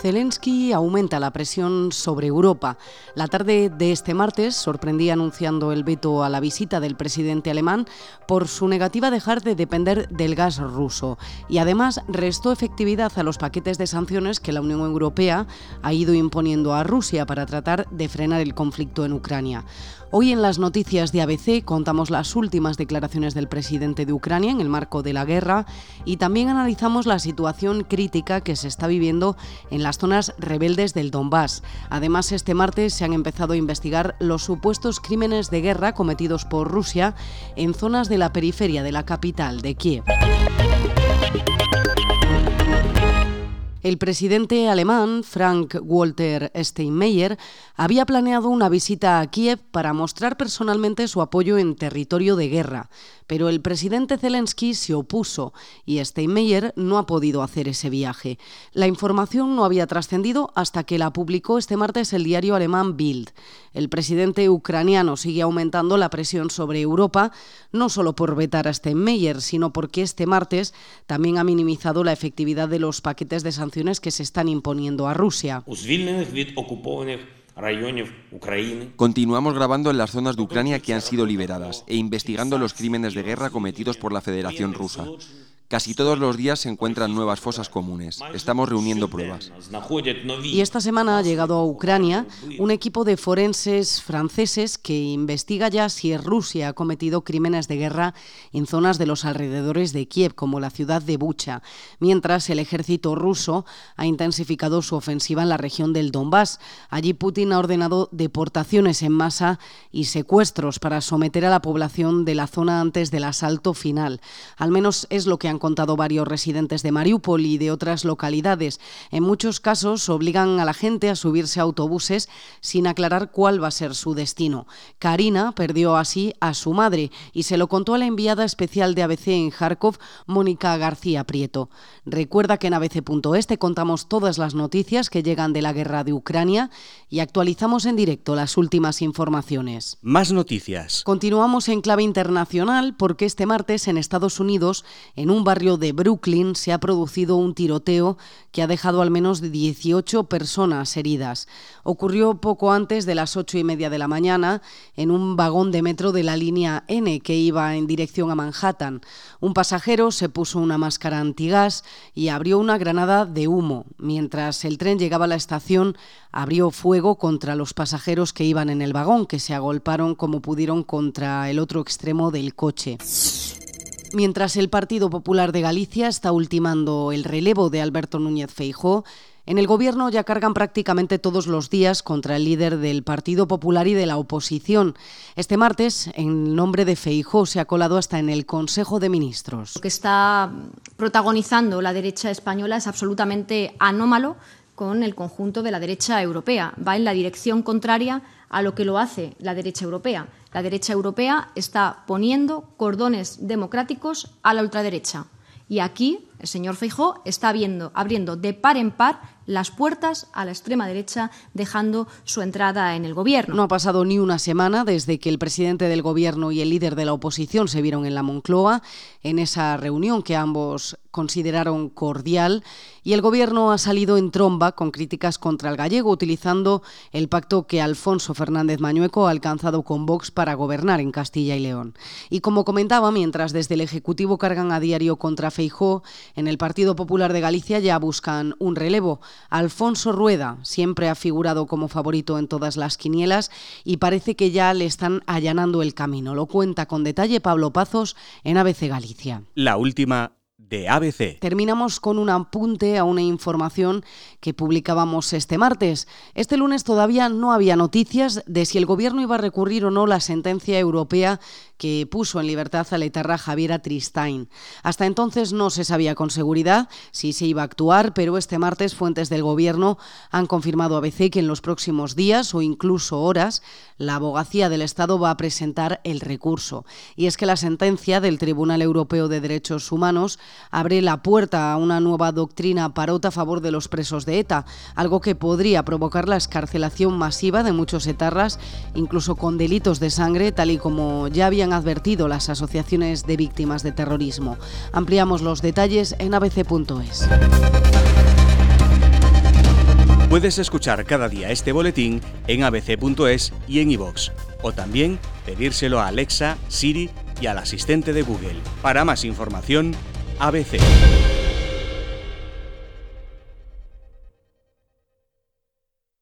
Zelensky aumenta la presión sobre Europa. La tarde de este martes sorprendía anunciando el veto a la visita del presidente alemán por su negativa a dejar de depender del gas ruso y además restó efectividad a los paquetes de sanciones que la Unión Europea ha ido imponiendo a Rusia para tratar de frenar el conflicto en Ucrania. Hoy en las noticias de ABC contamos las últimas declaraciones del presidente de Ucrania en el marco de la guerra y también analizamos la situación crítica que se está viviendo en las zonas rebeldes del Donbass. Además, este martes se han empezado a investigar los supuestos crímenes de guerra cometidos por Rusia en zonas de la periferia de la capital de Kiev. El presidente alemán, Frank Walter Steinmeier, había planeado una visita a Kiev para mostrar personalmente su apoyo en territorio de guerra, pero el presidente Zelensky se opuso y Steinmeier no ha podido hacer ese viaje. La información no había trascendido hasta que la publicó este martes el diario alemán Bild. El presidente ucraniano sigue aumentando la presión sobre Europa, no solo por vetar a Steinmeier, sino porque este martes también ha minimizado la efectividad de los paquetes de sanciones que se están imponiendo a Rusia. Continuamos grabando en las zonas de Ucrania que han sido liberadas e investigando los crímenes de guerra cometidos por la Federación Rusa. Casi todos los días se encuentran nuevas fosas comunes. Estamos reuniendo pruebas. Y esta semana ha llegado a Ucrania un equipo de forenses franceses que investiga ya si Rusia ha cometido crímenes de guerra en zonas de los alrededores de Kiev, como la ciudad de Bucha, mientras el ejército ruso ha intensificado su ofensiva en la región del Donbass. Allí Putin ha ordenado deportaciones en masa y secuestros para someter a la población de la zona antes del asalto final. Al menos es lo que han contado varios residentes de Mariupol y de otras localidades. En muchos casos obligan a la gente a subirse a autobuses sin aclarar cuál va a ser su destino. Karina perdió así a su madre y se lo contó a la enviada especial de ABC en Kharkov, Mónica García Prieto. Recuerda que en abc.es te contamos todas las noticias que llegan de la guerra de Ucrania y actualizamos en directo las últimas informaciones. Más noticias. Continuamos en clave internacional porque este martes en Estados Unidos, en un barrio de Brooklyn se ha producido un tiroteo que ha dejado al menos 18 personas heridas. Ocurrió poco antes de las ocho y media de la mañana en un vagón de metro de la línea N que iba en dirección a Manhattan. Un pasajero se puso una máscara antigás y abrió una granada de humo. Mientras el tren llegaba a la estación, abrió fuego contra los pasajeros que iban en el vagón, que se agolparon como pudieron contra el otro extremo del coche. Mientras el Partido Popular de Galicia está ultimando el relevo de Alberto Núñez Feijó, en el Gobierno ya cargan prácticamente todos los días contra el líder del Partido Popular y de la oposición. Este martes, en nombre de Feijó, se ha colado hasta en el Consejo de Ministros. Lo que está protagonizando la derecha española es absolutamente anómalo con el conjunto de la derecha europea. Va en la dirección contraria a lo que lo hace la derecha europea. La derecha europea está poniendo cordones democráticos a la ultraderecha. Y aquí el señor Feijó está abriendo de par en par las puertas a la extrema derecha, dejando su entrada en el gobierno. No ha pasado ni una semana desde que el presidente del gobierno y el líder de la oposición se vieron en la Moncloa, en esa reunión que ambos consideraron cordial, y el gobierno ha salido en tromba con críticas contra el gallego, utilizando el pacto que Alfonso Fernández Mañueco ha alcanzado con Vox para gobernar en Castilla y León. Y como comentaba, mientras desde el Ejecutivo cargan a diario contra Feijó, en el Partido Popular de Galicia ya buscan un relevo. Alfonso Rueda siempre ha figurado como favorito en todas las quinielas y parece que ya le están allanando el camino. Lo cuenta con detalle Pablo Pazos en ABC Galicia. La última de ABC. Terminamos con un apunte a una información que publicábamos este martes. Este lunes todavía no había noticias de si el gobierno iba a recurrir o no la sentencia europea que puso en libertad a la etarra Javiera Tristain. Hasta entonces no se sabía con seguridad si se iba a actuar, pero este martes fuentes del gobierno han confirmado a ABC que en los próximos días o incluso horas la abogacía del Estado va a presentar el recurso. Y es que la sentencia del Tribunal Europeo de Derechos Humanos abre la puerta a una nueva doctrina parota a favor de los presos de ETA, algo que podría provocar la escarcelación masiva de muchos etarras, incluso con delitos de sangre, tal y como ya habían advertido las asociaciones de víctimas de terrorismo. Ampliamos los detalles en abc.es. Puedes escuchar cada día este boletín en abc.es y en iVox, o también pedírselo a Alexa, Siri y al asistente de Google. Para más información, ABC.